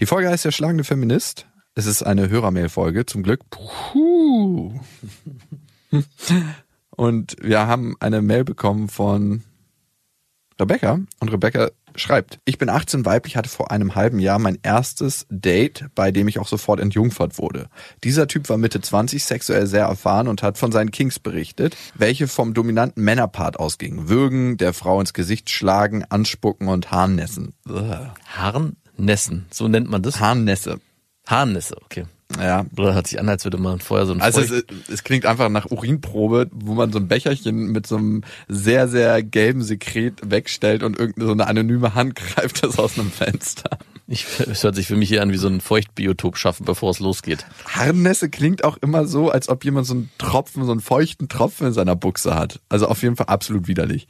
Die Folge heißt der schlagende Feminist. Es ist eine Hörermail-Folge, zum Glück. Puh. Und wir haben eine Mail bekommen von Rebecca. Und Rebecca schreibt, ich bin 18 weiblich, hatte vor einem halben Jahr mein erstes Date, bei dem ich auch sofort entjungfert wurde. Dieser Typ war Mitte 20, sexuell sehr erfahren und hat von seinen Kings berichtet, welche vom dominanten Männerpart ausgingen. Würgen, der Frau ins Gesicht schlagen, anspucken und Harnnässen. Harnnässen, so nennt man das? Harnnässe. Harnnässe, okay. Ja. Oder hört sich an, als würde man vorher so ein Also es, es klingt einfach nach Urinprobe, wo man so ein Becherchen mit so einem sehr, sehr gelben Sekret wegstellt und irgendeine so eine anonyme Hand greift das aus einem Fenster. ich, es hört sich für mich hier an wie so ein Feuchtbiotop schaffen, bevor es losgeht. Harnnässe klingt auch immer so, als ob jemand so einen Tropfen, so einen feuchten Tropfen in seiner Buchse hat. Also auf jeden Fall absolut widerlich.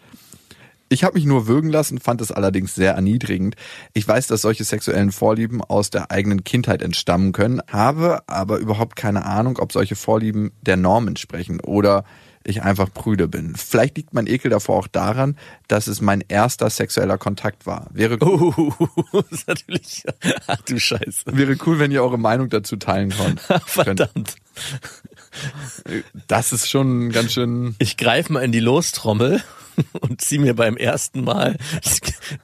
Ich habe mich nur würgen lassen, fand es allerdings sehr erniedrigend. Ich weiß, dass solche sexuellen Vorlieben aus der eigenen Kindheit entstammen können, habe aber überhaupt keine Ahnung, ob solche Vorlieben der Norm entsprechen oder ich einfach prüde bin. Vielleicht liegt mein Ekel davor auch daran, dass es mein erster sexueller Kontakt war. Wäre, Uh, das ist natürlich, ach du Scheiße. wäre cool, wenn ihr eure Meinung dazu teilen könnt. Verdammt. Das ist schon ganz schön Ich greife mal in die Lostrommel und zieh mir beim ersten Mal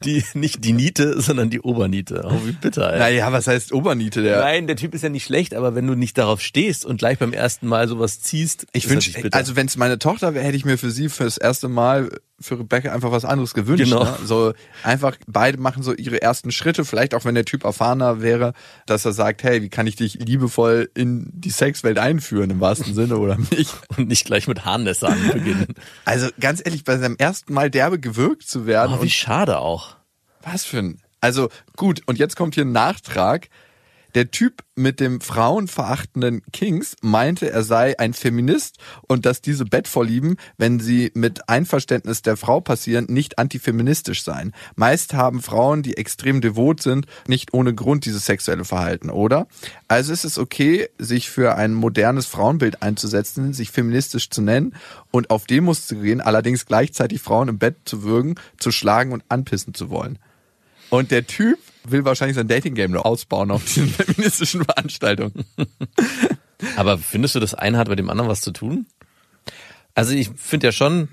die, nicht die Niete, sondern die Oberniete. Oh, wie bitter, ey. Naja, was heißt Oberniete? Der Nein, der Typ ist ja nicht schlecht, aber wenn du nicht darauf stehst und gleich beim ersten Mal sowas ziehst, ich wünsche, also wenn es meine Tochter wäre, hätte ich mir für sie fürs erste Mal für Rebecca einfach was anderes gewünscht. Genau. Ne? So einfach beide machen so ihre ersten Schritte. Vielleicht auch wenn der Typ erfahrener wäre, dass er sagt, hey, wie kann ich dich liebevoll in die Sexwelt einführen im wahrsten Sinne oder nicht? und nicht gleich mit Harnnässe beginnen. Also ganz ehrlich, bei seinem ersten Mal derbe gewirkt zu werden Oh, wie schade auch. Was für ein. Also gut, und jetzt kommt hier ein Nachtrag. Der Typ mit dem frauenverachtenden Kings meinte, er sei ein Feminist und dass diese Bettvorlieben, wenn sie mit Einverständnis der Frau passieren, nicht antifeministisch seien. Meist haben Frauen, die extrem devot sind, nicht ohne Grund dieses sexuelle Verhalten, oder? Also ist es okay, sich für ein modernes Frauenbild einzusetzen, sich feministisch zu nennen und auf Demos zu gehen, allerdings gleichzeitig Frauen im Bett zu würgen, zu schlagen und anpissen zu wollen. Und der Typ will wahrscheinlich sein Dating-Game noch ausbauen auf diesen feministischen Veranstaltungen. Aber findest du, das eine hat bei dem anderen was zu tun? Also ich finde ja schon,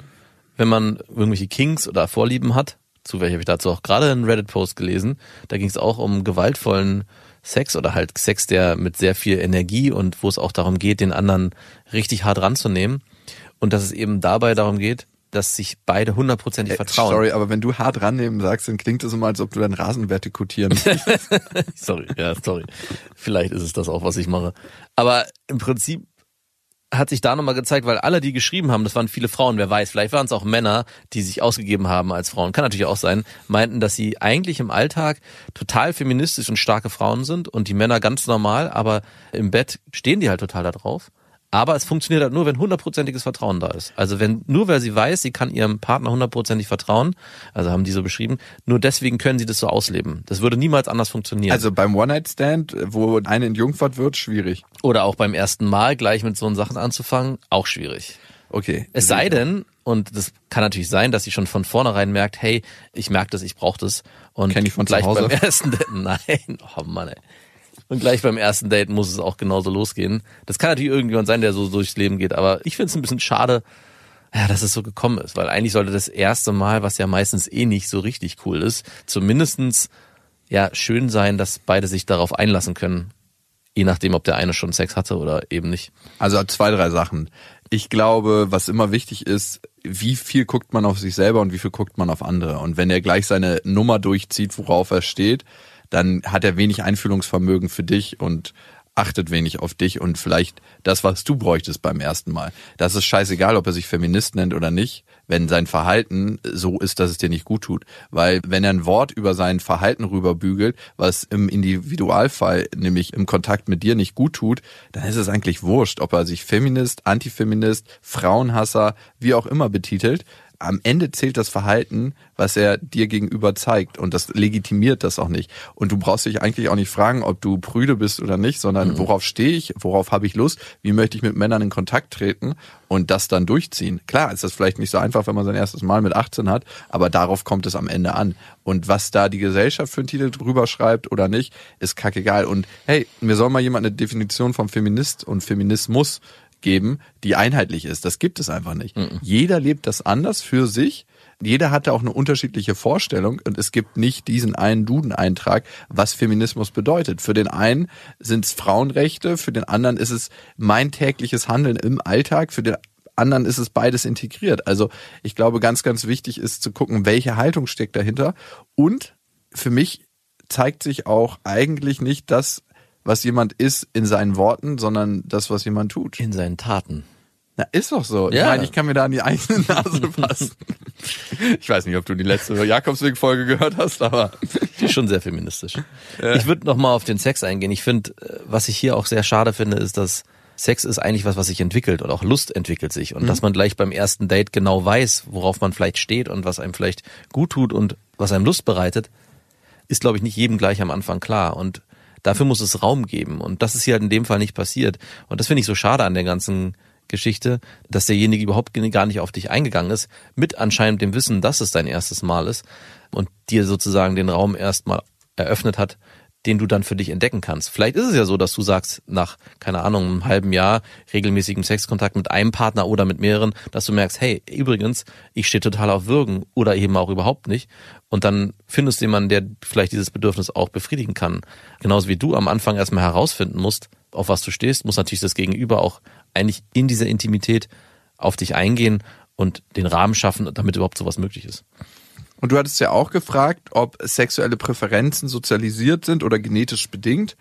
wenn man irgendwelche Kings oder Vorlieben hat, zu welcher habe ich dazu auch gerade einen Reddit-Post gelesen, da ging es auch um gewaltvollen Sex oder halt Sex, der mit sehr viel Energie und wo es auch darum geht, den anderen richtig hart ranzunehmen. Und dass es eben dabei darum geht, dass sich beide hundertprozentig vertrauen. Sorry, aber wenn du hart rannehmen sagst, dann klingt es immer, als ob du deinen Rasen vertikutieren sorry, ja, sorry. Vielleicht ist es das auch, was ich mache. Aber im Prinzip hat sich da nochmal gezeigt, weil alle, die geschrieben haben, das waren viele Frauen, wer weiß, vielleicht waren es auch Männer, die sich ausgegeben haben als Frauen, kann natürlich auch sein, meinten, dass sie eigentlich im Alltag total feministisch und starke Frauen sind und die Männer ganz normal, aber im Bett stehen die halt total da drauf. Aber es funktioniert halt nur, wenn hundertprozentiges Vertrauen da ist. Also wenn, nur weil sie weiß, sie kann ihrem Partner hundertprozentig vertrauen, also haben die so beschrieben, nur deswegen können sie das so ausleben. Das würde niemals anders funktionieren. Also beim One-Night-Stand, wo eine entjungfert wird, schwierig. Oder auch beim ersten Mal gleich mit so Sachen anzufangen, auch schwierig. Okay. Es sei denn, und das kann natürlich sein, dass sie schon von vornherein merkt, hey, ich merke das, ich brauche das. Und Kenn ich von zu gleich Hause. beim ersten nein, oh Mann, ey. Und gleich beim ersten Date muss es auch genauso losgehen. Das kann natürlich irgendjemand sein, der so durchs Leben geht, aber ich finde es ein bisschen schade, ja, dass es so gekommen ist, weil eigentlich sollte das erste Mal, was ja meistens eh nicht so richtig cool ist, zumindestens ja schön sein, dass beide sich darauf einlassen können. Je nachdem, ob der eine schon Sex hatte oder eben nicht. Also zwei, drei Sachen. Ich glaube, was immer wichtig ist, wie viel guckt man auf sich selber und wie viel guckt man auf andere. Und wenn er gleich seine Nummer durchzieht, worauf er steht, dann hat er wenig Einfühlungsvermögen für dich und achtet wenig auf dich und vielleicht das, was du bräuchtest beim ersten Mal. Das ist scheißegal, ob er sich Feminist nennt oder nicht, wenn sein Verhalten so ist, dass es dir nicht gut tut. Weil wenn er ein Wort über sein Verhalten rüberbügelt, was im Individualfall, nämlich im Kontakt mit dir nicht gut tut, dann ist es eigentlich wurscht, ob er sich Feminist, Antifeminist, Frauenhasser, wie auch immer betitelt am Ende zählt das Verhalten, was er dir gegenüber zeigt und das legitimiert das auch nicht. Und du brauchst dich eigentlich auch nicht fragen, ob du prüde bist oder nicht, sondern mhm. worauf stehe ich, worauf habe ich Lust, wie möchte ich mit Männern in Kontakt treten und das dann durchziehen. Klar ist das vielleicht nicht so einfach, wenn man sein erstes Mal mit 18 hat, aber darauf kommt es am Ende an. Und was da die Gesellschaft für einen Titel drüber schreibt oder nicht, ist kackegal. Und hey, mir soll mal jemand eine Definition vom Feminist und Feminismus geben, die einheitlich ist. Das gibt es einfach nicht. Mhm. Jeder lebt das anders für sich. Jeder hat da auch eine unterschiedliche Vorstellung und es gibt nicht diesen einen Duden-Eintrag, was Feminismus bedeutet. Für den einen sind es Frauenrechte, für den anderen ist es mein tägliches Handeln im Alltag, für den anderen ist es beides integriert. Also ich glaube, ganz, ganz wichtig ist zu gucken, welche Haltung steckt dahinter. Und für mich zeigt sich auch eigentlich nicht das, was jemand ist in seinen Worten, sondern das, was jemand tut. In seinen Taten. Na, ist doch so. Ja. Ich meine, ich kann mir da an die eigene Nase fassen. ich weiß nicht, ob du die letzte Jakobsweg-Folge gehört hast, aber. Die ist schon sehr feministisch. Ja. Ich würde noch mal auf den Sex eingehen. Ich finde, äh, was ich hier auch sehr schade finde, ist, dass Sex ist eigentlich was, was sich entwickelt und auch Lust entwickelt sich und mhm. dass man gleich beim ersten Date genau weiß, worauf man vielleicht steht und was einem vielleicht gut tut und was einem Lust bereitet, ist glaube ich nicht jedem gleich am Anfang klar und Dafür muss es Raum geben. Und das ist hier halt in dem Fall nicht passiert. Und das finde ich so schade an der ganzen Geschichte, dass derjenige überhaupt gar nicht auf dich eingegangen ist, mit anscheinend dem Wissen, dass es dein erstes Mal ist und dir sozusagen den Raum erstmal eröffnet hat, den du dann für dich entdecken kannst. Vielleicht ist es ja so, dass du sagst, nach, keine Ahnung, einem halben Jahr regelmäßigem Sexkontakt mit einem Partner oder mit mehreren, dass du merkst, hey, übrigens, ich stehe total auf Würgen oder eben auch überhaupt nicht. Und dann findest du jemanden, der vielleicht dieses Bedürfnis auch befriedigen kann. Genauso wie du am Anfang erstmal herausfinden musst, auf was du stehst, muss natürlich das Gegenüber auch eigentlich in dieser Intimität auf dich eingehen und den Rahmen schaffen, damit überhaupt sowas möglich ist. Und du hattest ja auch gefragt, ob sexuelle Präferenzen sozialisiert sind oder genetisch bedingt.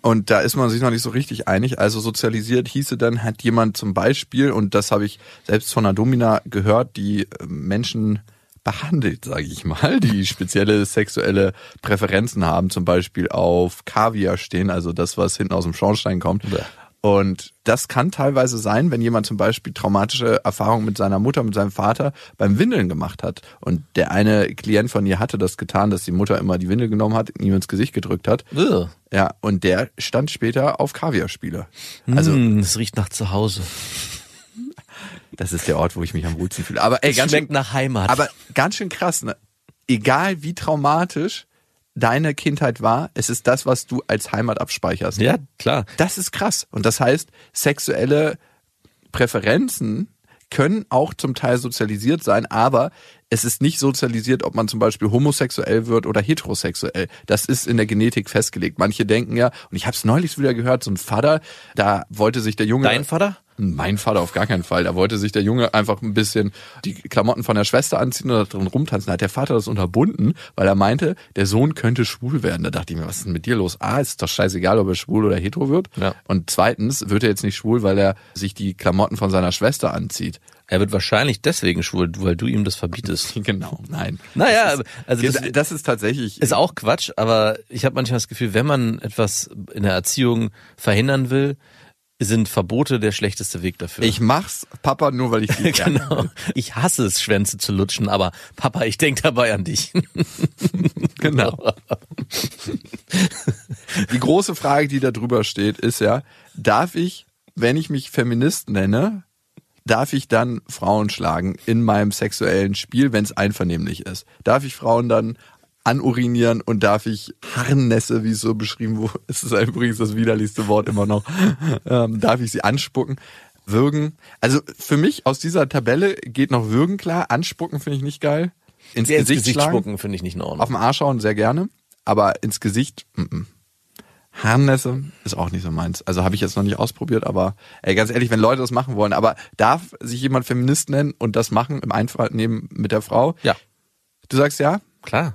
Und da ist man sich noch nicht so richtig einig. Also sozialisiert hieße dann, hat jemand zum Beispiel, und das habe ich selbst von einer Domina gehört, die äh, Menschen behandelt, sage ich mal, die spezielle sexuelle Präferenzen haben, zum Beispiel auf Kaviar stehen, also das, was hinten aus dem Schornstein kommt. Ja. Und das kann teilweise sein, wenn jemand zum Beispiel traumatische Erfahrungen mit seiner Mutter, mit seinem Vater beim Windeln gemacht hat. Und der eine Klient von ihr hatte das getan, dass die Mutter immer die Windel genommen hat, ihm ins Gesicht gedrückt hat. Ugh. Ja, und der stand später auf Kaviarspiele. Also, mm, es riecht nach zu Hause. Das ist der Ort, wo ich mich am wohlsten fühle. Aber ey, es ganz schmeckt schön, nach Heimat. Aber ganz schön krass, ne? Egal wie traumatisch deine Kindheit war, es ist das, was du als Heimat abspeicherst. Ja, klar. Das ist krass. Und das heißt, sexuelle Präferenzen können auch zum Teil sozialisiert sein, aber es ist nicht sozialisiert, ob man zum Beispiel homosexuell wird oder heterosexuell. Das ist in der Genetik festgelegt. Manche denken ja, und ich habe es neulich wieder gehört, so ein Vater, da wollte sich der Junge. Dein Vater? Mein Vater auf gar keinen Fall. Da wollte sich der Junge einfach ein bisschen die Klamotten von der Schwester anziehen oder drin rumtanzen. Da hat der Vater das unterbunden, weil er meinte, der Sohn könnte schwul werden. Da dachte ich mir, was ist denn mit dir los? Ah, ist doch scheißegal, ob er schwul oder hetero wird. Ja. Und zweitens wird er jetzt nicht schwul, weil er sich die Klamotten von seiner Schwester anzieht. Er wird wahrscheinlich deswegen schwul, weil du ihm das verbietest. Genau, nein. Naja, also das, das ist tatsächlich. Ist auch Quatsch, aber ich habe manchmal das Gefühl, wenn man etwas in der Erziehung verhindern will, sind Verbote der schlechteste Weg dafür. Ich mach's, Papa, nur weil ich die Genau. Ich hasse es, Schwänze zu lutschen, aber Papa, ich denk dabei an dich. genau. die große Frage, die da drüber steht, ist ja, darf ich, wenn ich mich Feminist nenne, darf ich dann Frauen schlagen in meinem sexuellen Spiel, wenn es einvernehmlich ist? Darf ich Frauen dann anurinieren und darf ich Harnässe, wie es so beschrieben wurde, es ist übrigens das widerlichste Wort immer noch, ähm, darf ich sie anspucken, würgen. Also für mich aus dieser Tabelle geht noch würgen klar, anspucken finde ich nicht geil. Ins, ja, Gesicht, ins Gesicht spucken finde ich nicht in Ordnung. Auf dem Arsch schauen sehr gerne, aber ins Gesicht, m -m. Harnässe ist auch nicht so meins. Also habe ich jetzt noch nicht ausprobiert, aber ey, ganz ehrlich, wenn Leute das machen wollen, aber darf sich jemand Feminist nennen und das machen im Einvernehmen mit der Frau? Ja. Du sagst ja? Klar.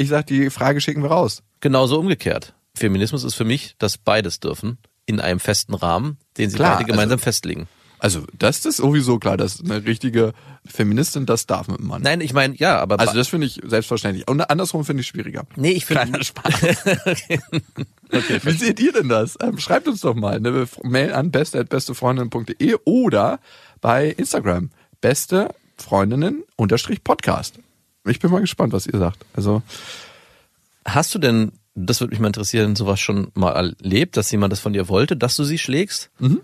Ich sag, die Frage schicken wir raus. Genauso umgekehrt. Feminismus ist für mich, dass beides dürfen in einem festen Rahmen, den sie Klar, beide gemeinsam also- festlegen. Also, das ist sowieso klar, dass eine richtige Feministin das darf mit dem Mann. Nein, ich meine, ja, aber Also, das finde ich selbstverständlich. Und andersrum finde ich schwieriger. nee, ich finde Kleiner Spaß. Wie seht ihr denn das? Ähm, schreibt uns doch mal eine Mail an beste.bestefreundinnen.de oder bei Instagram beste Freundinnen unterstrich Podcast. Ich bin mal gespannt, was ihr sagt. Also, Hast du denn, das würde mich mal interessieren, sowas schon mal erlebt, dass jemand das von dir wollte, dass du sie schlägst? Mhm.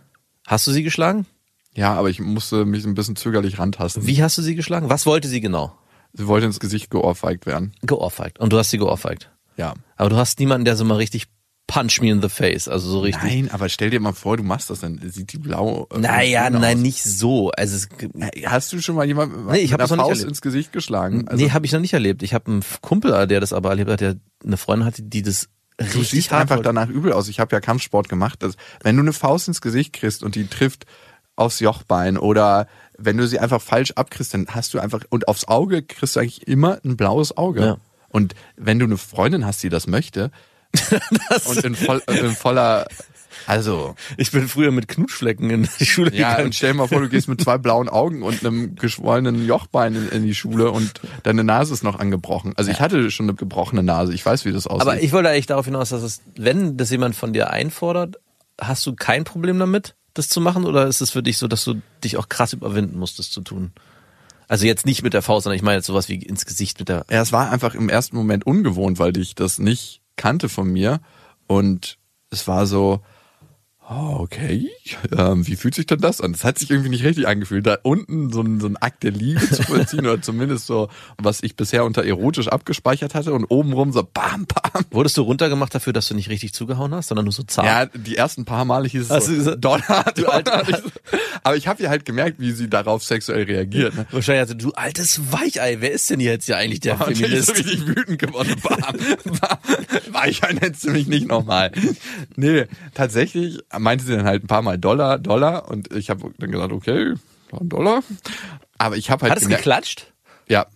Hast du sie geschlagen? ja, aber ich musste mich ein bisschen zögerlich rantasten. Wie hast du sie geschlagen? Was wollte sie genau? Sie wollte ins Gesicht geohrfeigt werden. Geohrfeigt. Und du hast sie geohrfeigt. Ja. Aber du hast niemanden, der so mal richtig punch me in the face, also so richtig. Nein, aber stell dir mal vor, du machst das, dann sieht die blau. äh, Naja, nein, aus. nicht so. Also es, Äh, Hast du schon mal jemanden Nee, ich mit einer Faust erlebt. ins Gesicht geschlagen? Also, nee, habe ich noch nicht erlebt. Ich habe einen Kumpel, der das aber erlebt hat, der eine Freundin hatte, die das Du siehst einfach danach übel aus. Ich habe ja Kampfsport gemacht. Das, wenn du eine Faust ins Gesicht kriegst und die trifft aufs Jochbein oder wenn du sie einfach falsch abkriegst, dann hast du einfach und aufs Auge kriegst du eigentlich immer ein blaues Auge. Ja. Und wenn du eine Freundin hast, die das möchte und in, voll, in voller, also Ich bin früher mit Knutschflecken in die Schule ja, gegangen. und stell dir mal vor, du gehst mit zwei blauen Augen und einem geschwollenen Jochbein in, in die Schule und deine Nase ist noch angebrochen. Also ich hatte schon eine gebrochene Nase. Ich weiß, wie das aussieht. Aber ich wollte eigentlich darauf hinaus, dass es, wenn das jemand von dir einfordert, hast du kein Problem damit, das zu machen? Oder ist es für dich so, dass du dich auch krass überwinden musst, das zu tun? Also jetzt nicht mit der Faust, sondern ich meine jetzt sowas wie ins Gesicht mit der. Ja, es war einfach im ersten Moment ungewohnt, weil ich das nicht kannte von mir. Und es war so, oh, okay, ähm, wie fühlt sich denn das an? Das hat sich irgendwie nicht richtig angefühlt, da unten so ein, so ein Akt der Liebe zu vollziehen oder zumindest so, was ich bisher unter erotisch abgespeichert hatte und obenrum so bam, bam. Wurdest du runtergemacht dafür, dass du nicht richtig zugehauen hast, sondern nur so zart? Ja, die ersten paar Male hieß es du so, Dollar, du so- Aber ich habe ja halt gemerkt, wie sie darauf sexuell reagiert. Ne? Wahrscheinlich also, du altes Weichei, wer ist denn jetzt hier eigentlich der Und ich so Feminist? richtig wütend geworden. Bam, bam. Weichei nennst du mich nicht nochmal. Nee, tatsächlich meinte sie dann halt ein paar Mal Dollar, Dollar und ich habe dann gesagt, okay, ein Dollar. Aber ich habe halt Hat es geklatscht? ja,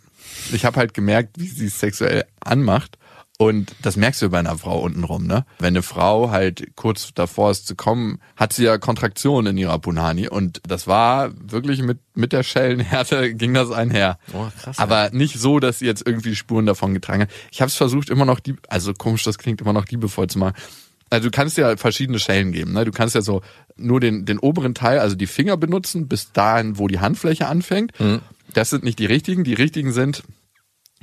ich habe halt gemerkt, wie sie es sexuell anmacht. Und das merkst du bei einer Frau untenrum, ne? Wenn eine Frau halt kurz davor ist zu kommen, hat sie ja Kontraktion in ihrer Punani. Und das war wirklich mit, mit der Schellenhärte ging das einher. Oh, krass, Aber nicht so, dass sie jetzt irgendwie Spuren davon getragen hat. Ich habe es versucht, immer noch die, also komisch, das klingt immer noch liebevoll zu machen. Also du kannst ja verschiedene Schellen geben. Ne? Du kannst ja so nur den, den oberen Teil, also die Finger benutzen, bis dahin, wo die Handfläche anfängt. Das sind nicht die richtigen. Die richtigen sind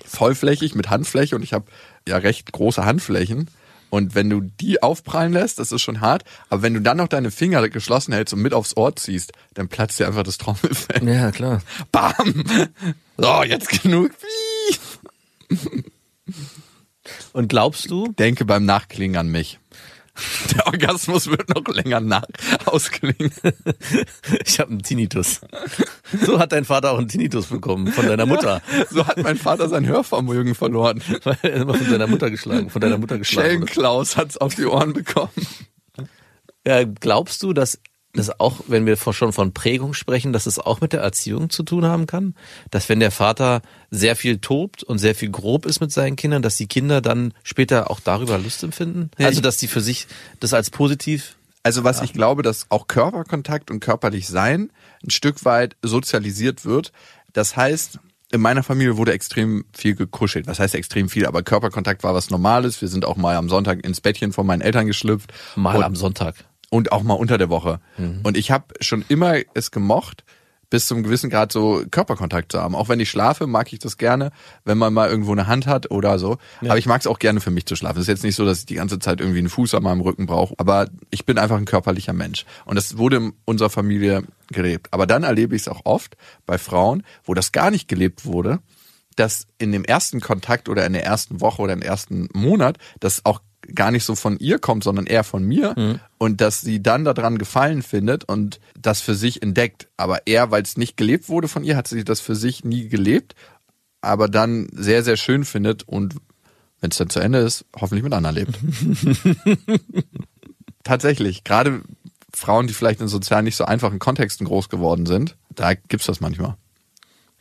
vollflächig mit Handfläche und ich habe ja recht große Handflächen. Und wenn du die aufprallen lässt, das ist schon hart. Aber wenn du dann noch deine Finger geschlossen hältst und mit aufs Ohr ziehst, dann platzt dir einfach das Trommelfell. Ja, klar. Bam! So, jetzt genug. Und glaubst du, Denke beim Nachklingen an mich. Der Orgasmus wird noch länger nach ausklingen. ich habe einen Tinnitus. So hat dein Vater auch einen Tinnitus bekommen von deiner Mutter. So hat mein Vater sein Hörvermögen verloren. Weil er immer von deiner Mutter geschlagen, von deiner Mutter geschlagen. Schellenklaus hat's auf die Ohren bekommen. Ja, glaubst du, dass das auch, wenn wir schon von Prägung sprechen, dass es auch mit der Erziehung zu tun haben kann? Dass wenn der Vater sehr viel tobt und sehr viel grob ist mit seinen Kindern, dass die Kinder dann später auch darüber Lust empfinden? Also, dass die für sich das als positiv Also was ich glaube, dass auch Körperkontakt und körperlich sein ein Stück weit sozialisiert wird. Das heißt, in meiner Familie wurde extrem viel gekuschelt. Was heißt extrem viel? Aber Körperkontakt war was Normales. Wir sind auch mal am Sonntag ins Bettchen von meinen Eltern geschlüpft. mal und, am Sonntag. Und auch mal unter der Woche. Mhm. Und ich habe schon immer es gemocht, bis zum gewissen Grad so Körperkontakt zu haben. Auch wenn ich schlafe, mag ich das gerne, wenn man mal irgendwo eine Hand hat oder so. Aber ich mag es auch gerne für mich zu schlafen. Es ist jetzt nicht so, dass ich die ganze Zeit irgendwie einen Fuß an meinem Rücken brauche. Aber ich bin einfach ein körperlicher Mensch. Und das wurde in unserer Familie gelebt. Aber dann erlebe ich es auch oft bei Frauen, wo das gar nicht gelebt wurde, dass in dem ersten Kontakt oder in der ersten Woche oder im ersten Monat das auch gar nicht so von ihr kommt, sondern eher von mir und dass sie dann daran gefallen findet und das für sich entdeckt. Aber eher, weil es nicht gelebt wurde von ihr, hat sie das für sich nie gelebt, aber dann sehr, sehr schön findet und wenn es dann zu Ende ist, hoffentlich mit anderen lebt. Tatsächlich, gerade Frauen, die vielleicht in sozial nicht so einfachen Kontexten groß geworden sind, da gibt's das manchmal.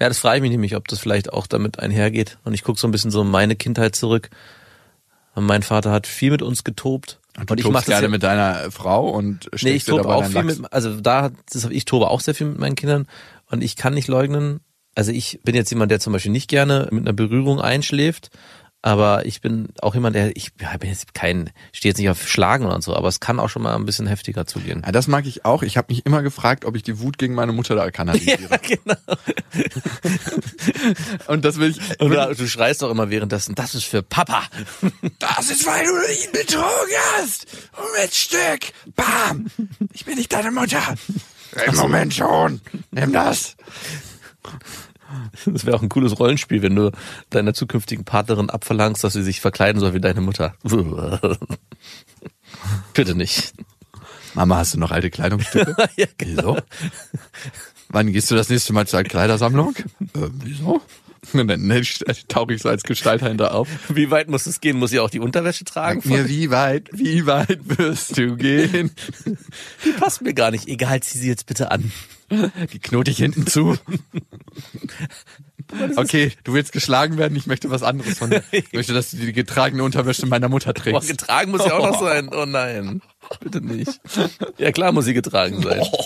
Ja, das frage ich mich nämlich, ob das vielleicht auch damit einhergeht. Und ich gucke so ein bisschen so in meine Kindheit zurück. Und mein Vater hat viel mit uns getobt. Und, du ich tobst mach das gerne ja, mit deiner Frau und Nee, ich tobe auch viel Lachs. mit, also da, das, ich tobe auch sehr viel mit meinen Kindern und ich kann nicht leugnen, also ich bin jetzt jemand, der zum Beispiel nicht gerne mit einer Berührung einschläft, aber ich bin auch jemand, der, ich ja, bin jetzt kein, stehe jetzt nicht auf Schlagen oder so, aber es kann auch schon mal ein bisschen heftiger zugehen. Ja, das mag ich auch. Ich habe mich immer gefragt, ob ich die Wut gegen meine Mutter da kanalisiere. genau. Und das will ich. Und du, schreist doch immer währenddessen, das ist für Papa. Das ist, weil du ihn betrogen hast. Moment, Stück. Bam. Ich bin nicht deine Mutter. Im Moment schon. Nimm das. Das wäre auch ein cooles Rollenspiel, wenn du deiner zukünftigen Partnerin abverlangst, dass sie sich verkleiden soll wie deine Mutter. Bitte nicht. Mama, hast du noch alte Kleidungsstücke? ja, genau. Wieso? Wann gehst du das nächste Mal zur Kleidersammlung? Äh, wieso? Dann ne, tauche ich so als Gestalter hinter auf. Wie weit muss es gehen? Muss sie auch die Unterwäsche tragen? Sag mir, wie weit, wie weit wirst du gehen? Die passt mir gar nicht. Egal, zieh sie jetzt bitte an. Die knote ich hinten zu. Okay, du willst geschlagen werden, ich möchte was anderes von dir. Ich möchte, dass du die getragene Unterwäsche meiner Mutter Boah, trägst. getragen muss sie auch noch sein. Oh nein. Bitte nicht. Ja klar muss sie getragen sein.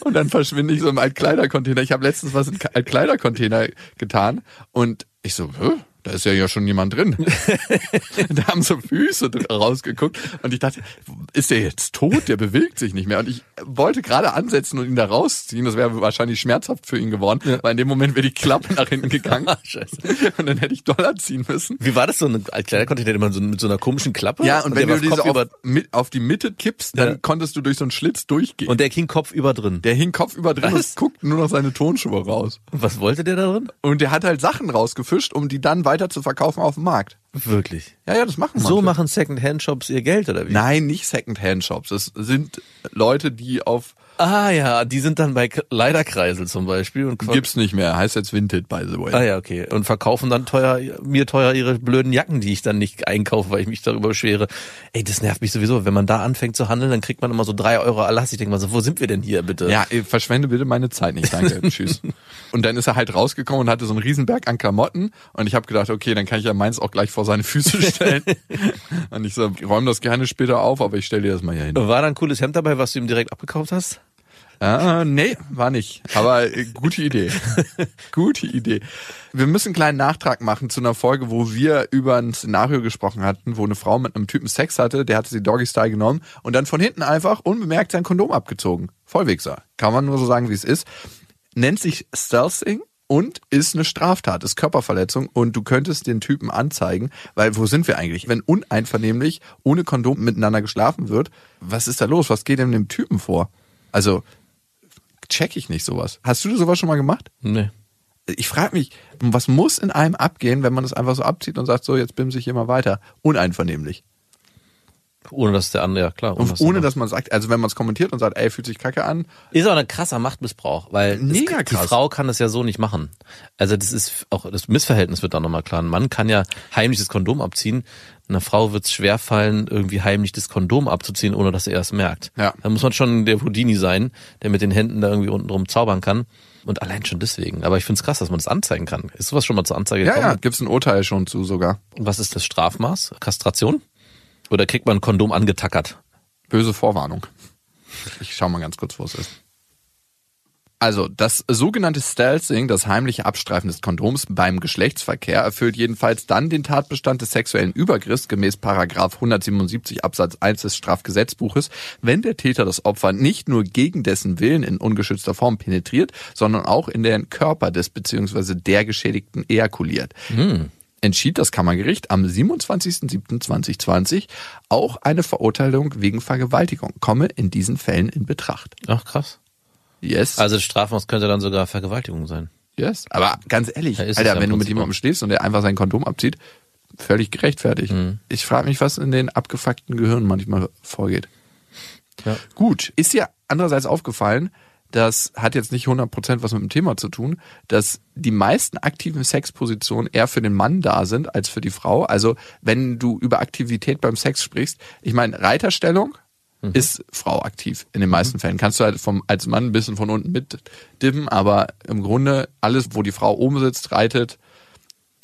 Und dann verschwinde ich so im Altkleidercontainer. Ich habe letztens was in Altkleidercontainer getan und ich so, Hä? Da ist ja ja schon jemand drin. da haben so Füße rausgeguckt und ich dachte, ist der jetzt tot? Der bewegt sich nicht mehr. Und ich wollte gerade ansetzen und ihn da rausziehen. Das wäre wahrscheinlich schmerzhaft für ihn geworden, weil in dem Moment wäre die Klappe nach hinten gegangen Ah, Scheiße. und dann hätte ich Dollar ziehen müssen. Wie war das so ein Altkleidercontainer immer so mit so einer komischen Klappe? Ja, und, wenn du diese auf, mit, auf die Mitte kippst, dann Ja. konntest du durch so einen Schlitz durchgehen. und der ging kopfüber drin. der hing kopfüber drin Was? und guckt nur noch seine Tonschuhe raus. Was wollte der da drin? Und der hat halt Sachen rausgefischt, um die dann weiter zu verkaufen auf dem Markt. Wirklich. Ja, ja, das machen So manche. machen Second-Hand-Shops ihr Geld, oder wie? Nein, nicht Second-Hand-Shops. Das sind Leute, die auf Ah ja, die sind dann bei Leiderkreisel zum Beispiel und gibt's nicht mehr. Heißt jetzt Vinted, by the way. Ah ja, okay. Und verkaufen dann teuer, mir teuer ihre blöden Jacken, die ich dann nicht einkaufe, weil ich mich darüber beschwere. Ey, das nervt mich sowieso. Wenn man da anfängt zu handeln, dann kriegt man immer so drei Euro Erlass. Ich denke mal so, wo sind wir denn hier bitte? Ja, ey, verschwende bitte meine Zeit nicht, danke, tschüss. Und dann ist er halt rausgekommen und hatte so einen Riesenberg an Klamotten und ich habe gedacht, okay, dann kann ich ja meins auch gleich vor seine Füße stellen. und ich so, räum das gerne später auf, aber ich stelle dir das mal hier hin. War da ein cooles Hemd dabei, was du ihm direkt abgekauft hast? Ah, nee, war nicht. Aber äh, gute Idee. gute Idee. Wir müssen einen kleinen Nachtrag machen zu einer Folge, wo wir über ein Szenario gesprochen hatten, wo eine Frau mit einem Typen Sex hatte, der hatte sie Doggy Style genommen und dann von hinten einfach unbemerkt sein Kondom abgezogen. Vollwichser. Kann man nur so sagen, wie es ist. Nennt sich Stealthing und ist eine Straftat, ist Körperverletzung und du könntest den Typen anzeigen, weil wo sind wir eigentlich? Wenn uneinvernehmlich ohne Kondom miteinander geschlafen wird, was ist da los? Was geht denn dem Typen vor? Also check ich nicht sowas. Hast du sowas schon mal gemacht? Nee. Ich frage mich, was muss in einem abgehen, wenn man das einfach so abzieht und sagt, so, jetzt bimse ich hier mal weiter. Uneinvernehmlich. Ohne dass der andere, ja klar. Und dass ohne dass man sagt, also wenn man es kommentiert und sagt, ey, fühlt sich kacke an, Ist auch ein krasser Machtmissbrauch, weil es- Mega die krass. Frau kann das ja so nicht machen. Also das ist auch das Missverhältnis wird dann nochmal klar. Ein Mann kann ja heimlich das Kondom abziehen. Einer Frau wird es schwerfallen, irgendwie heimlich das Kondom abzuziehen, ohne dass er es merkt. Ja. Da muss man schon der Houdini sein, der mit den Händen da irgendwie unten drum zaubern kann. Und allein schon deswegen. Aber ich finde es krass, dass man das anzeigen kann. Ist sowas schon mal zur Anzeige ja, gekommen? ja, gibt's ein Urteil schon zu sogar. Und was ist das Strafmaß? Kastration? Oder kriegt man ein Kondom angetackert? Böse Vorwarnung. Ich schau mal ganz kurz, wo es ist. Also, das sogenannte Stealthing, das heimliche Abstreifen des Kondoms beim Geschlechtsverkehr, erfüllt jedenfalls dann den Tatbestand des sexuellen Übergriffs gemäß Paragraph 177 Absatz 1 des Strafgesetzbuches, wenn der Täter das Opfer nicht nur gegen dessen Willen in ungeschützter Form penetriert, sondern auch in den Körper des bzw. der Geschädigten ejakuliert. Entschied das Kammergericht am 27.07.2020 auch eine Verurteilung wegen Vergewaltigung komme in diesen Fällen in Betracht. Ach krass. Yes. Also das Strafmaß könnte dann sogar Vergewaltigung sein. Yes. Aber ganz ehrlich, Ja, Alter, ja wenn du mit jemandem stehst und der einfach sein Kondom abzieht, völlig gerechtfertigt. Mhm. Ich frage mich, was in den abgefuckten Gehirnen manchmal vorgeht. Ja. Gut, ist dir andererseits aufgefallen, das hat jetzt nicht 100% was mit dem Thema zu tun, dass die meisten aktiven Sexpositionen eher für den Mann da sind als für die Frau. Also wenn du über Aktivität beim Sex sprichst, ich meine, Reiterstellung ist Frau aktiv in den meisten Fällen. Kannst du halt vom, als Mann ein bisschen von unten mitdippen, aber im Grunde alles, wo die Frau oben sitzt, reitet,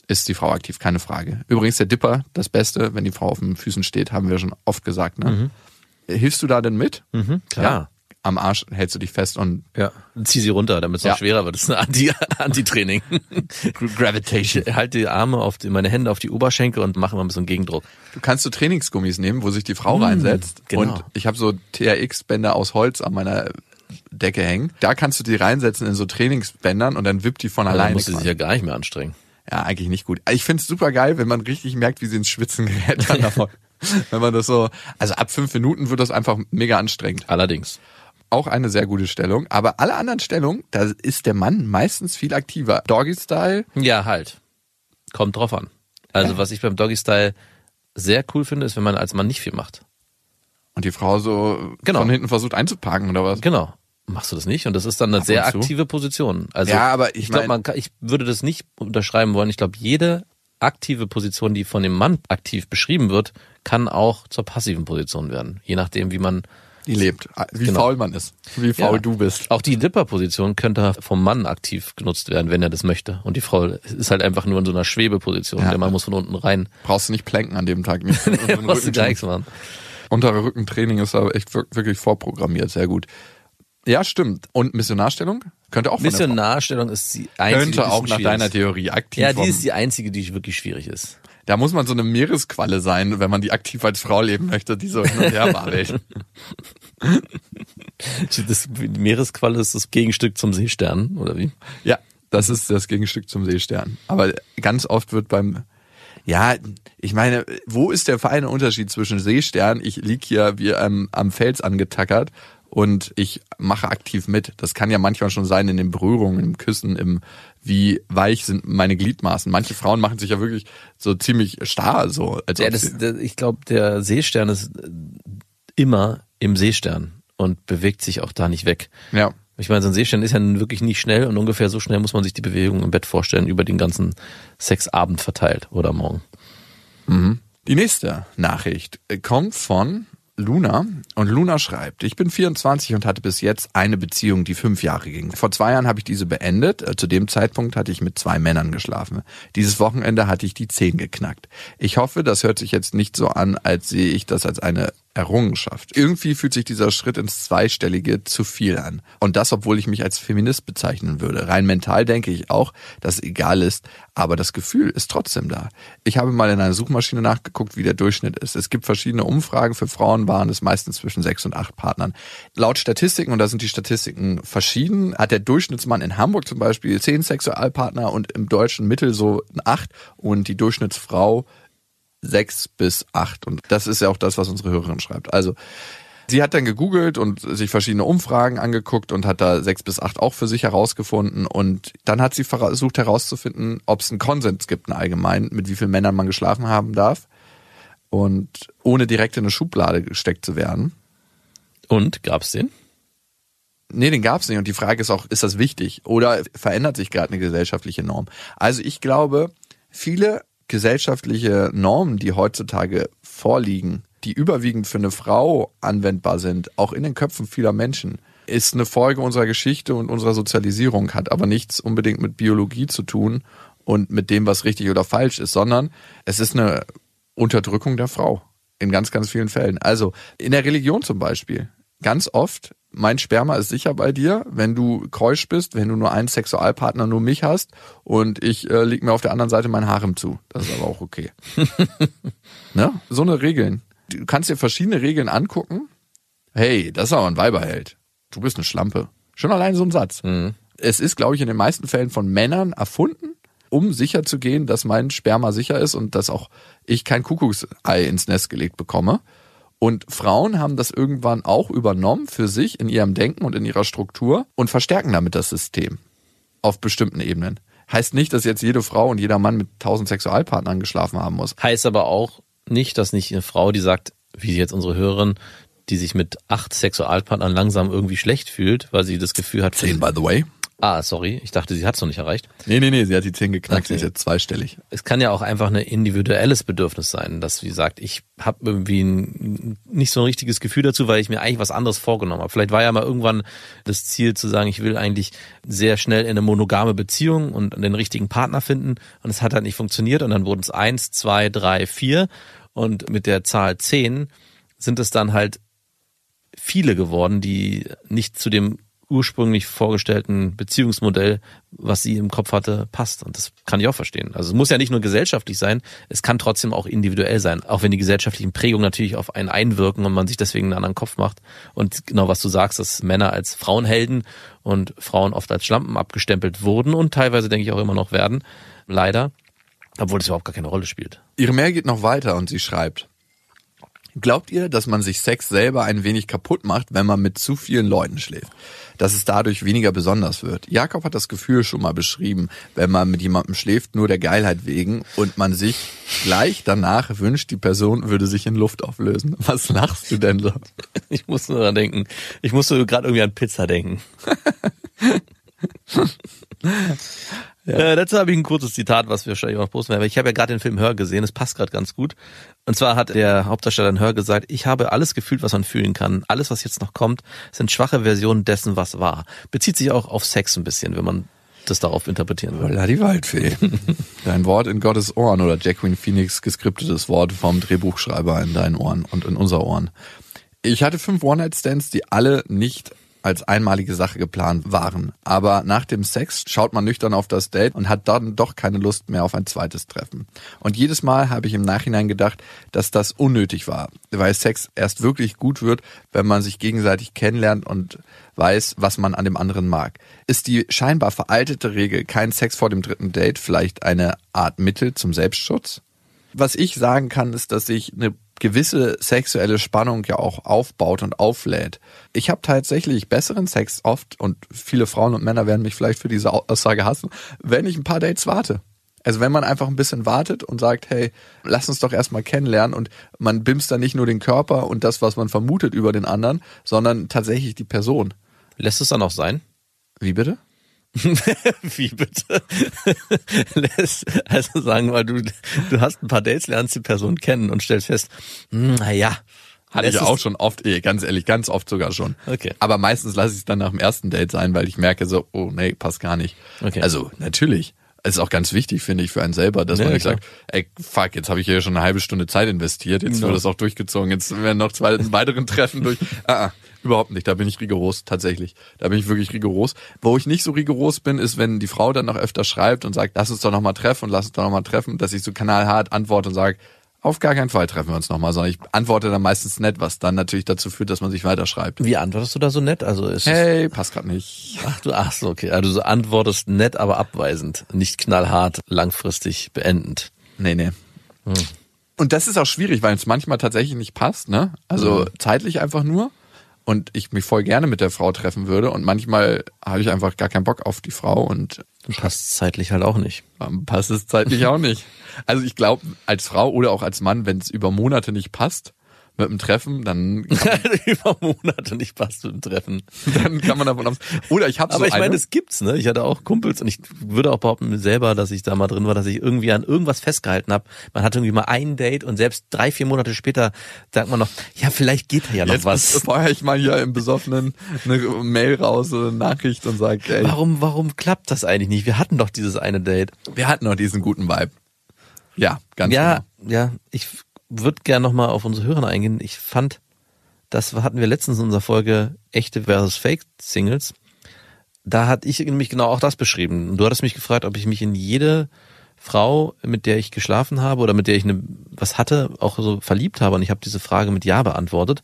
ist die Frau aktiv, keine Frage. Übrigens der Dipper, das Beste, wenn die Frau auf den Füßen steht, haben wir schon oft gesagt. Ne? Hilfst du da denn mit? Mhm, klar. Ja. Am Arsch hältst du dich fest und Ja. Zieh sie runter, damit es Ja. noch schwerer wird. Das ist ein Anti- Anti-Training. Gravitation. Ich halte die Arme auf die, meine Hände auf die Oberschenkel und mache mal ein bisschen Gegendruck. Du kannst so Trainingsgummis nehmen, wo sich die Frau reinsetzt. genau. Und ich habe so TRX-Bänder aus Holz an meiner Decke hängen. Da kannst du die reinsetzen in so Trainingsbändern und dann wippt die von Aber dann alleine. muss sie sich quasi. ja gar nicht mehr anstrengen. Ja, eigentlich nicht gut. Ich find's super geil, wenn man richtig merkt, wie sie ins Schwitzen gerät. Dann wenn man das so, also ab fünf Minuten wird das einfach mega anstrengend. Allerdings. Auch eine sehr gute Stellung. Aber alle anderen Stellungen, da ist der Mann meistens viel aktiver. Doggy-Style, Ja, halt. Kommt drauf an. Also was ich beim Doggy Style sehr cool finde, ist, wenn man als Mann nicht viel macht. und die Frau so Genau. von hinten versucht einzuparken oder was? Genau. Machst du das nicht? Und das ist dann eine Ab sehr aktive Position. Also Ja, aber ich ich glaube, ich würde das nicht unterschreiben wollen. Ich glaube, jede aktive Position, die von dem Mann aktiv beschrieben wird, kann auch zur passiven Position werden. Je nachdem, wie man Die lebt. Wie Genau. faul man ist. Wie faul Ja. du bist. Auch die Dipper-Position könnte vom Mann aktiv genutzt werden, wenn er das möchte. Und die Frau ist halt einfach nur in so einer Schwebeposition. Ja. Der Mann muss von unten rein. Brauchst du nicht planken an dem Tag. Nicht. Der muss gar nichts machen. Untere Rückentraining ist aber echt wir- wirklich vorprogrammiert. Sehr gut. Ja, stimmt. Und Missionarstellung? Könnte auch. Missionarstellung ist die einzige, die Könnte auch nach deiner ist. Theorie aktiv Ja, die ist die einzige, die wirklich schwierig ist. Da muss man so eine Meeresqualle sein, wenn man die aktiv als Frau leben möchte, die so hin und her wabelt. Das die Meeresqualle ist das Gegenstück zum Seestern, oder wie? ja, das ist das Gegenstück zum Seestern. Aber ganz oft wird beim ja, ich meine, wo ist der feine Unterschied zwischen Seestern, ich lieg hier wie am, am Fels angetackert und ich mache aktiv mit. Das kann ja manchmal schon sein in den Berührungen, im Küssen, im wie weich sind meine Gliedmaßen. Manche Frauen machen sich ja wirklich so ziemlich starr, so als Ja, das, das, ich glaube, der Seestern ist äh, immer im Seestern und bewegt sich auch da nicht weg. ja. Ich meine, so ein Seestern ist ja wirklich nicht schnell und ungefähr so schnell muss man sich die Bewegung im Bett vorstellen, über den ganzen Sexabend verteilt oder morgen. Die nächste Nachricht kommt von Luna und Luna schreibt, ich bin 24 und hatte bis jetzt eine Beziehung, die fünf Jahre ging. Vor zwei Jahren habe ich diese beendet. Äh, Zu dem Zeitpunkt hatte ich mit zwei Männern geschlafen. Dieses Wochenende hatte ich die zehn geknackt. Ich hoffe, das hört sich jetzt nicht so an, als sehe ich das als eine Errungenschaft. Irgendwie fühlt sich dieser Schritt ins Zweistellige zu viel an. Und das, obwohl ich mich als Feminist bezeichnen würde. Rein mental denke ich auch, dass es egal ist, aber das Gefühl ist trotzdem da. Ich habe mal in einer Suchmaschine nachgeguckt, wie der Durchschnitt ist. Es gibt verschiedene Umfragen. Für Frauen waren es meistens zwischen sechs und acht Partnern. Laut Statistiken, und da sind die Statistiken verschieden, hat der Durchschnittsmann in Hamburg zum Beispiel zehn Sexualpartner und im deutschen Mittel so acht und die Durchschnittsfrau sechs bis acht. Und das ist ja auch das, was unsere Hörerin schreibt. Also sie hat dann gegoogelt und sich verschiedene Umfragen angeguckt und hat da sechs bis acht auch für sich herausgefunden. Und dann hat sie versucht herauszufinden, ob es einen Konsens gibt, einen allgemeinen, mit wie vielen Männern man geschlafen haben darf. Und ohne direkt in eine Schublade gesteckt zu werden. Und gab's den? Nee, den gab's nicht. Und die Frage ist auch, ist das wichtig? Oder verändert sich gerade eine gesellschaftliche Norm? Also ich glaube, viele gesellschaftliche Normen, die heutzutage vorliegen, die überwiegend für eine Frau anwendbar sind, auch in den Köpfen vieler Menschen, ist eine Folge unserer Geschichte und unserer Sozialisierung, hat aber nichts unbedingt mit Biologie zu tun und mit dem, was richtig oder falsch ist, sondern es ist eine Unterdrückung der Frau in ganz, ganz vielen Fällen. Also in der Religion zum Beispiel, ganz oft, mein Sperma ist sicher bei dir, wenn du keusch bist, wenn du nur einen Sexualpartner, nur mich hast und ich äh, leg mir auf der anderen Seite mein Harem zu. Das ist aber auch okay. ne? So eine Regeln. Du kannst dir verschiedene Regeln angucken. Hey, das ist aber ein Weiberheld. Du bist eine Schlampe. Schon allein so ein Satz. Es ist, glaube ich, in den meisten Fällen von Männern erfunden, um sicher zu gehen, dass mein Sperma sicher ist und dass auch ich kein Kuckucksei ins Nest gelegt bekomme. Und Frauen haben das irgendwann auch übernommen für sich in ihrem Denken und in ihrer Struktur und verstärken damit das System auf bestimmten Ebenen. Heißt nicht, dass jetzt jede Frau und jeder Mann mit tausend Sexualpartnern geschlafen haben muss. Heißt aber auch nicht, dass nicht eine Frau, die sagt, wie jetzt unsere Hörerin, die sich mit acht Sexualpartnern langsam irgendwie schlecht fühlt, weil sie das Gefühl hat, Zehn, by the way. Ah, sorry, ich dachte, sie hat es noch nicht erreicht. Nee, nee, nee, sie hat die 10 geknackt, sie Okay. ist jetzt zweistellig. Es kann ja auch einfach ein individuelles Bedürfnis sein, dass sie sagt, ich habe irgendwie ein, nicht so ein richtiges Gefühl dazu, weil ich mir eigentlich was anderes vorgenommen habe. Vielleicht war ja mal irgendwann das Ziel zu sagen, ich will eigentlich sehr schnell in eine monogame Beziehung und den richtigen Partner finden und es hat halt nicht funktioniert und dann wurden es eins, zwei, drei, vier und mit der Zahl zehn sind es dann halt viele geworden, die nicht zu dem ursprünglich vorgestellten Beziehungsmodell, was sie im Kopf hatte, passt. Und das kann ich auch verstehen. Also es muss ja nicht nur gesellschaftlich sein, es kann trotzdem auch individuell sein, auch wenn die gesellschaftlichen Prägungen natürlich auf einen einwirken und man sich deswegen einen anderen Kopf macht. Und genau was du sagst, dass Männer als Frauenhelden und Frauen oft als Schlampen abgestempelt wurden und teilweise denke ich auch immer noch werden, leider, obwohl das überhaupt gar keine Rolle spielt. Ihre Mail geht noch weiter und sie schreibt. Glaubt ihr, dass man sich Sex selber ein wenig kaputt macht, wenn man mit zu vielen Leuten schläft? Dass es dadurch weniger besonders wird? Jakob hat das Gefühl schon mal beschrieben, wenn man mit jemandem schläft, nur der Geilheit wegen und man sich gleich danach wünscht, die Person würde sich in Luft auflösen. Was lachst du denn so? Ich muss nur daran denken. Ich musste gerade irgendwie an Pizza denken. Äh, dazu habe ich ein kurzes Zitat, was wir wahrscheinlich auch noch posten werden. Ich habe ja gerade den Film Hör gesehen, es passt gerade ganz gut. Und zwar hat der Hauptdarsteller in Hör gesagt, ich habe alles gefühlt, was man fühlen kann. Alles, was jetzt noch kommt, sind schwache Versionen dessen, was war. Bezieht sich auch auf Sex ein bisschen, wenn man das darauf interpretieren will. Holla die Waldfee. Dein Wort in Gottes Ohren oder Jacqueline Phoenix geskriptetes Wort vom Drehbuchschreiber in deinen Ohren und in unser Ohren. Ich hatte fünf One-Night-Stands, die alle nicht als einmalige Sache geplant waren. Aber nach dem Sex schaut man nüchtern auf das Date und hat dann doch keine Lust mehr auf ein zweites Treffen. Und jedes Mal habe ich im Nachhinein gedacht, dass das unnötig war, weil Sex erst wirklich gut wird, wenn man sich gegenseitig kennenlernt und weiß, was man an dem anderen mag. Ist die scheinbar veraltete Regel kein Sex vor dem dritten Date vielleicht eine Art Mittel zum Selbstschutz? Was ich sagen kann, ist, dass sich eine gewisse sexuelle Spannung ja auch aufbaut und auflädt. Ich habe tatsächlich besseren Sex oft und viele Frauen und Männer werden mich vielleicht für diese Aussage hassen, wenn ich ein paar Dates warte. Also wenn man einfach ein bisschen wartet und sagt, hey, lass uns doch erstmal kennenlernen und man bimst dann nicht nur den Körper und das, was man vermutet über den anderen, sondern tatsächlich die Person. Lässt es dann auch sein? Wie bitte? Wie bitte? Also sagen wir mal, du, du hast ein paar Dates, lernst die Person kennen und stellst fest, hm, naja. Hatte ich auch schon oft, eh, ganz ehrlich, ganz oft sogar schon. Okay. Aber meistens lasse ich es dann nach dem ersten Date sein, weil ich merke so, oh nee, passt gar nicht. Okay. Also natürlich. Es ist auch ganz wichtig, finde ich, für einen selber, dass Ja, man nicht sagt, ey, fuck, jetzt habe ich hier schon eine halbe Stunde Zeit investiert, jetzt Genau. wird das auch durchgezogen, jetzt werden noch zwei weiteren Treffen durch. Ah, ah, überhaupt nicht, da bin ich rigoros, tatsächlich. Da bin ich wirklich rigoros. Wo ich nicht so rigoros bin, ist, wenn die Frau dann noch öfter schreibt und sagt, lass uns doch nochmal treffen und lass uns doch nochmal treffen, dass ich so kanalhart antworte und sage, auf gar keinen Fall treffen wir uns nochmal, sondern ich antworte dann meistens nett, was dann natürlich dazu führt, dass man sich weiterschreibt. Wie antwortest du da so nett? Also ist Hey, passt grad nicht. ach du, ach so, okay. Also du antwortest nett, aber abweisend. Nicht knallhart, langfristig beendend. Nee, nee. Und das ist auch schwierig, weil es manchmal tatsächlich nicht passt, ne? Also zeitlich einfach nur. Und ich mich voll gerne mit der Frau treffen würde. Und manchmal habe ich einfach gar keinen Bock auf die Frau und Passt zeitlich halt auch nicht. ähm, passt es zeitlich auch nicht. Also ich glaube, als Frau oder auch als Mann, wenn es über Monate nicht passt mit dem Treffen, dann Über Monate nicht passt mit dem Treffen. dann kann man davon aus. Oder ich habe so Aber ich eine. meine, es gibt's, ne? Ich hatte auch Kumpels und ich würde auch behaupten selber, dass ich da mal drin war, dass ich irgendwie an irgendwas festgehalten habe. Man hat irgendwie mal ein Date und selbst drei, vier Monate später sagt man noch, ja, vielleicht geht da ja noch Jetzt was. feuer ich mal hier im Besoffenen eine Mail raus, eine Nachricht und sage, ey, Warum, warum klappt das eigentlich nicht? Wir hatten doch dieses eine Date. wir hatten noch diesen guten Vibe. Ja, ganz ja, genau. ja, ich würde gern nochmal auf unsere Hörer eingehen. Ich fand, das hatten wir letztens in unserer Folge echte versus Fake Singles. Da hatte ich nämlich genau auch das beschrieben. Und Du hattest mich gefragt, ob ich mich in jede Frau, mit der ich geschlafen habe oder mit der ich eine, was hatte, auch so verliebt habe. Und ich habe diese Frage mit Ja beantwortet.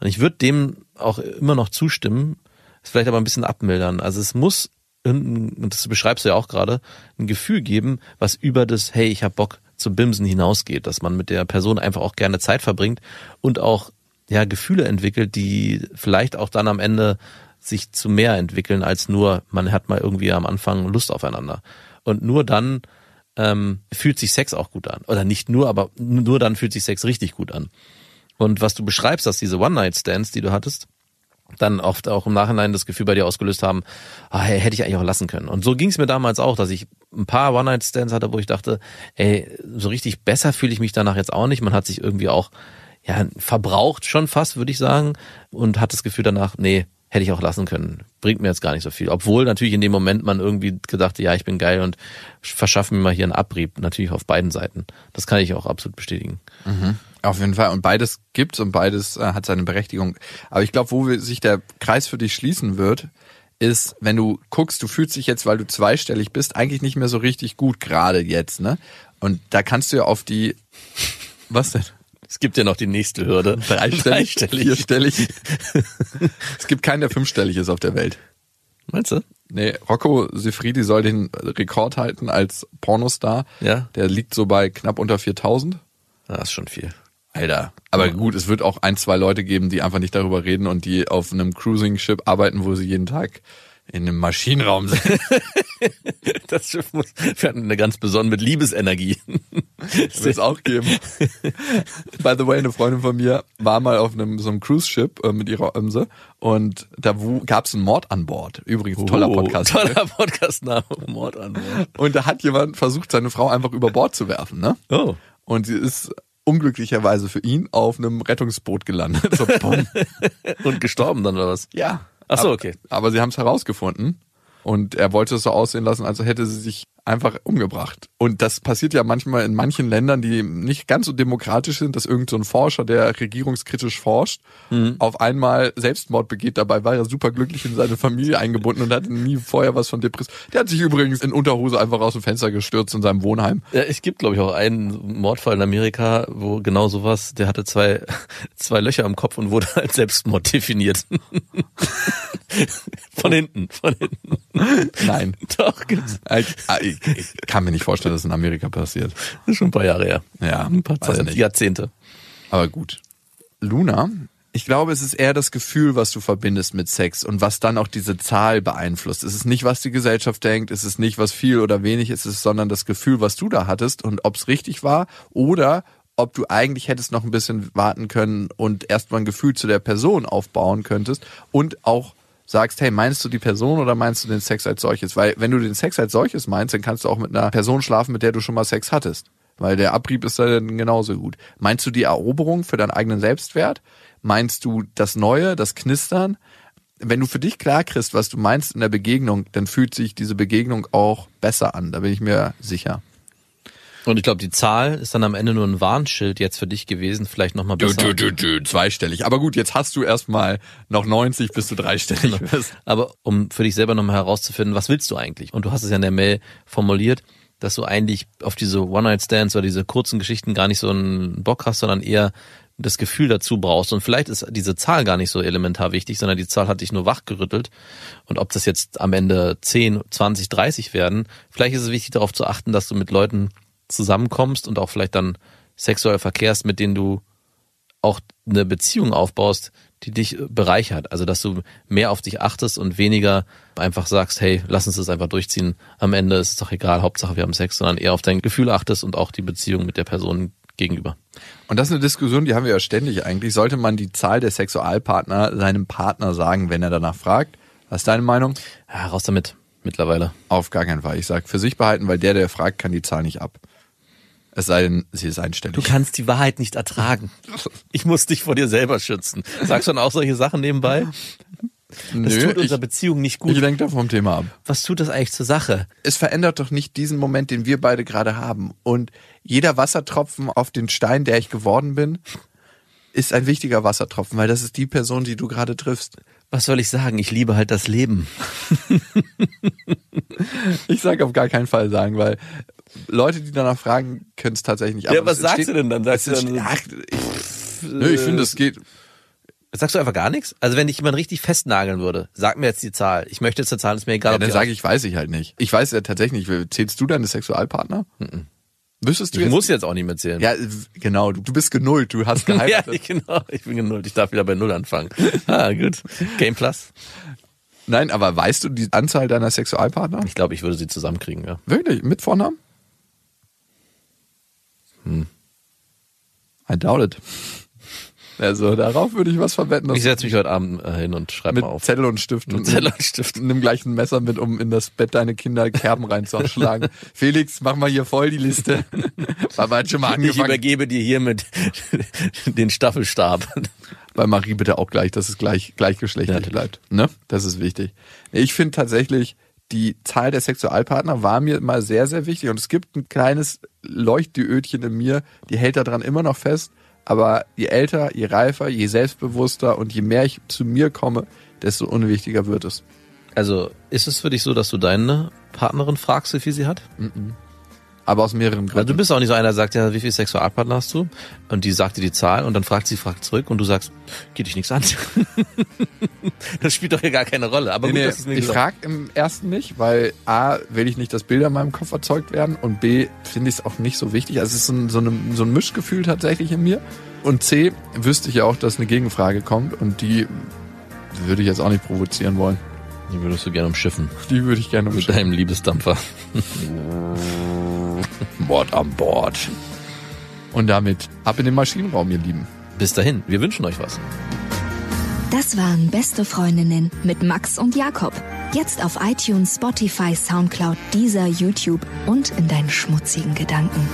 Und ich würde dem auch immer noch zustimmen, es vielleicht aber ein bisschen abmildern. Also es muss, und das beschreibst du ja auch gerade, ein Gefühl geben, was über das, hey, ich hab Bock zu Bimsen hinausgeht, dass man mit der Person einfach auch gerne Zeit verbringt und auch ja Gefühle entwickelt, die vielleicht auch dann am Ende sich zu mehr entwickeln als nur, man hat mal irgendwie am Anfang Lust aufeinander. Und nur dann ähm, fühlt sich Sex auch gut an. Oder nicht nur, aber nur dann fühlt sich Sex richtig gut an. Und was du beschreibst, dass diese One-Night-Stands, die du hattest, dann oft auch im Nachhinein das Gefühl bei dir ausgelöst haben, ah, hätte ich eigentlich auch lassen können. Und so ging es mir damals auch, dass ich ein paar One-Night-Stands hatte, wo ich dachte, ey, so richtig besser fühle ich mich danach jetzt auch nicht. Man hat sich irgendwie auch ja, verbraucht schon fast, würde ich sagen, und hat das Gefühl danach, nee, hätte ich auch lassen können. Bringt mir jetzt gar nicht so viel. Obwohl natürlich in dem Moment man irgendwie gedacht, ja, ich bin geil und verschaffe mir mal hier einen Abrieb. Natürlich auf beiden Seiten. Das kann ich auch absolut bestätigen. Mhm. Auf jeden Fall. Und beides gibt's und beides äh, hat seine Berechtigung. Aber ich glaube, wo sich der Kreis für dich schließen wird, ist, wenn du guckst, du fühlst dich jetzt, weil du zweistellig bist, eigentlich nicht mehr so richtig gut, gerade jetzt, ne? Und da kannst du ja auf die. Was denn? Es gibt ja noch die nächste Hürde. Dreistellig, Dreistellig. vierstellig. es gibt keinen, der fünfstellig ist auf der Welt. Meinst du? Nee, Rocco Sifridi soll den Rekord halten als Pornostar. Ja. Der liegt so bei knapp unter 4000. Das ist schon viel. Alter. Aber gut, es wird auch ein, zwei Leute geben, die einfach nicht darüber reden und die auf einem Cruising-Ship arbeiten, wo sie jeden Tag in einem Maschinenraum sind. Das Schiff muss, hatten eine ganz besondere mit Liebesenergie. Das wird es auch geben. By the way, eine Freundin von mir war mal auf einem so einem Cruise-Ship äh, mit ihrer Ömse und da gab es einen Mord an Bord. Übrigens, toller Oh, Podcast. Toller Podcast-Name. Mord an Mord. Und da hat jemand versucht, seine Frau einfach über Bord zu werfen, ne? Oh. Und sie ist unglücklicherweise für ihn auf einem Rettungsboot gelandet. So. Und gestorben dann oder was? Ja. Ach so, Aber- okay. Aber sie haben es herausgefunden und er wollte es so aussehen lassen, als hätte sie sich einfach umgebracht. Und das passiert ja manchmal in manchen Ländern, die nicht ganz so demokratisch sind, dass irgend so Forscher, der regierungskritisch forscht, Mhm. auf einmal Selbstmord begeht. Dabei war er super glücklich in seine Familie eingebunden und hatte nie vorher was von Depression. Der hat sich übrigens in Unterhose einfach aus dem Fenster gestürzt in seinem Wohnheim. Ja, es gibt, glaube ich, auch einen Mordfall in Amerika, wo genau sowas, der hatte zwei, zwei Löcher im Kopf und wurde als Selbstmord definiert. von hinten, von hinten. Nein. Doch, gibt's. Ich, kann mir nicht vorstellen, dass es in Amerika passiert. Das ist schon ein paar Jahre her. Ja, Ein paar Zeit, nicht. Jahrzehnte. Aber gut. Luna, ich glaube, es ist eher das Gefühl, was du verbindest mit Sex und was dann auch diese Zahl beeinflusst. Es ist nicht, was die Gesellschaft denkt, es ist nicht, was viel oder wenig ist, es ist, sondern das Gefühl, was du da hattest und ob es richtig war oder ob du eigentlich hättest noch ein bisschen warten können und erstmal ein Gefühl zu der Person aufbauen könntest und auch sagst, hey, meinst du die Person oder meinst du den Sex als solches? Weil wenn du den Sex als solches meinst, dann kannst du auch mit einer Person schlafen, mit der du schon mal Sex hattest. Weil der Abrieb ist dann genauso gut. Meinst du die Eroberung für deinen eigenen Selbstwert? Meinst du das Neue, das Knistern? Wenn du für dich klar kriegst, was du meinst in der Begegnung, dann fühlt sich diese Begegnung auch besser an. Da bin ich mir sicher. Und ich glaube, die Zahl ist dann am Ende nur ein Warnschild jetzt für dich gewesen, vielleicht nochmal Du, besser. du, du, du, zweistellig. Aber gut, jetzt hast du erstmal noch 90, bis du dreistellig bist. Aber um für dich selber nochmal herauszufinden, was willst du eigentlich? Und du hast es ja in der Mail formuliert, dass du eigentlich auf diese One-Night-Stands oder diese kurzen Geschichten gar nicht so einen Bock hast, sondern eher das Gefühl dazu brauchst. Und vielleicht ist diese Zahl gar nicht so elementar wichtig, sondern die Zahl hat dich nur wachgerüttelt. Und ob das jetzt am Ende 10, 20, 30 werden, vielleicht ist es wichtig darauf zu achten, dass du mit Leuten zusammenkommst und auch vielleicht dann sexuell verkehrst, mit denen du auch eine Beziehung aufbaust, die dich bereichert. Also, dass du mehr auf dich achtest und weniger einfach sagst, hey, lass uns das einfach durchziehen. Am Ende ist es doch egal, Hauptsache wir haben Sex, sondern eher auf dein Gefühl achtest und auch die Beziehung mit der Person gegenüber. Und das ist eine Diskussion, die haben wir ja ständig eigentlich. Sollte man die Zahl der Sexualpartner seinem Partner sagen, wenn er danach fragt? Was ist deine Meinung? Ja, raus damit mittlerweile. Auf gar keinen Fall. Ich sag für sich behalten, weil der, der fragt, kann die Zahl nicht ab. Es sei denn, sie ist einstellig. Du kannst die Wahrheit nicht ertragen. Ich muss dich vor dir selber schützen. Sagst du dann auch solche Sachen nebenbei? Das Nö, tut ich, unserer Beziehung nicht gut. ich lenke da vom Thema ab. Was tut das eigentlich zur Sache? Es verändert doch nicht diesen Moment, den wir beide gerade haben. Und jeder Wassertropfen auf den Stein, der ich geworden bin, ist ein wichtiger Wassertropfen, weil das ist die Person, die du gerade triffst. Was soll ich sagen? Ich liebe halt das Leben. Ich sage auf gar keinen Fall sagen, weil Leute, die danach fragen, können es tatsächlich nicht. Ja, Aber was es sagst du denn dann? Sagst du dann- ach, ich, nö, ich finde, es geht. Sagst du einfach gar nichts? Also wenn dich jemand richtig festnageln würde, sag mir jetzt die Zahl. Ich möchte jetzt eine Zahl, ist mir egal, Ja, dann sage ich, weiß ich halt nicht. Ich weiß ja tatsächlich nicht. Zählst du deine Sexualpartner? Wüsstest du Ich jetzt? muss jetzt auch nicht mehr zählen. Ja, genau. Du, du bist genullt. Du hast ja geheiratet. ich, genau. Ich bin genullt. Ich darf wieder bei Null anfangen. Ah, gut. Game Plus. Nein, aber weißt du die Anzahl deiner Sexualpartner? Ich glaube, ich würde sie zusammenkriegen, ja. Wirklich? Mit Vornamen? Hm. I doubt it. Also darauf würde ich was verwetten. Ich setze mich heute Abend äh, hin und schreibe mit mal auf. Zettel und Stift und Zettel und Stift. nimm gleich ein Messer mit, um in das Bett deine Kinder Kerben reinzuschlagen. Felix, mach mal hier voll die Liste. Papa hat schon mal Ich angefangen. übergebe dir hiermit den Staffelstab. Bei Marie bitte auch gleich, dass es gleich gleichgeschlechtlich Ja, bleibt. Ne? Das ist wichtig. Ich finde tatsächlich, die Zahl der Sexualpartner war mir mal sehr, sehr wichtig. Und es gibt ein kleines Leuchtdiödchen in mir, die hält daran immer noch fest. Aber je älter, je reifer, je selbstbewusster und je mehr ich zu mir komme, desto unwichtiger wird es. Also ist es für dich so, dass du deine Partnerin fragst, wie viel sie hat? Aber aus mehreren Also Gründen. du bist auch nicht so einer, der sagt, ja, wie viel Sexualpartner hast du? Und die sagt dir die Zahl und dann fragt sie, fragt zurück und du sagst, geht dich nichts an. das spielt doch hier gar keine Rolle. Aber Nee, gut, nee, dass mir ich frage im ersten nicht, weil A, will ich nicht, dass Bilder in meinem Kopf erzeugt werden und B, finde ich es auch nicht so wichtig. Also es ist so ein, so, eine, so ein Mischgefühl tatsächlich in mir. Und C, wüsste ich ja auch, dass eine Gegenfrage kommt und die würde ich jetzt auch nicht provozieren wollen. Die würdest du gerne umschiffen. Die würde ich gerne Mit umschiffen. deinem Liebesdampfer. Mord an Bord. Und damit ab in den Maschinenraum, ihr Lieben. Bis dahin, wir wünschen euch was. Das waren Beste Freundinnen mit Max und Jakob. Jetzt auf iTunes, Spotify, Soundcloud, dieser YouTube und in deinen schmutzigen Gedanken.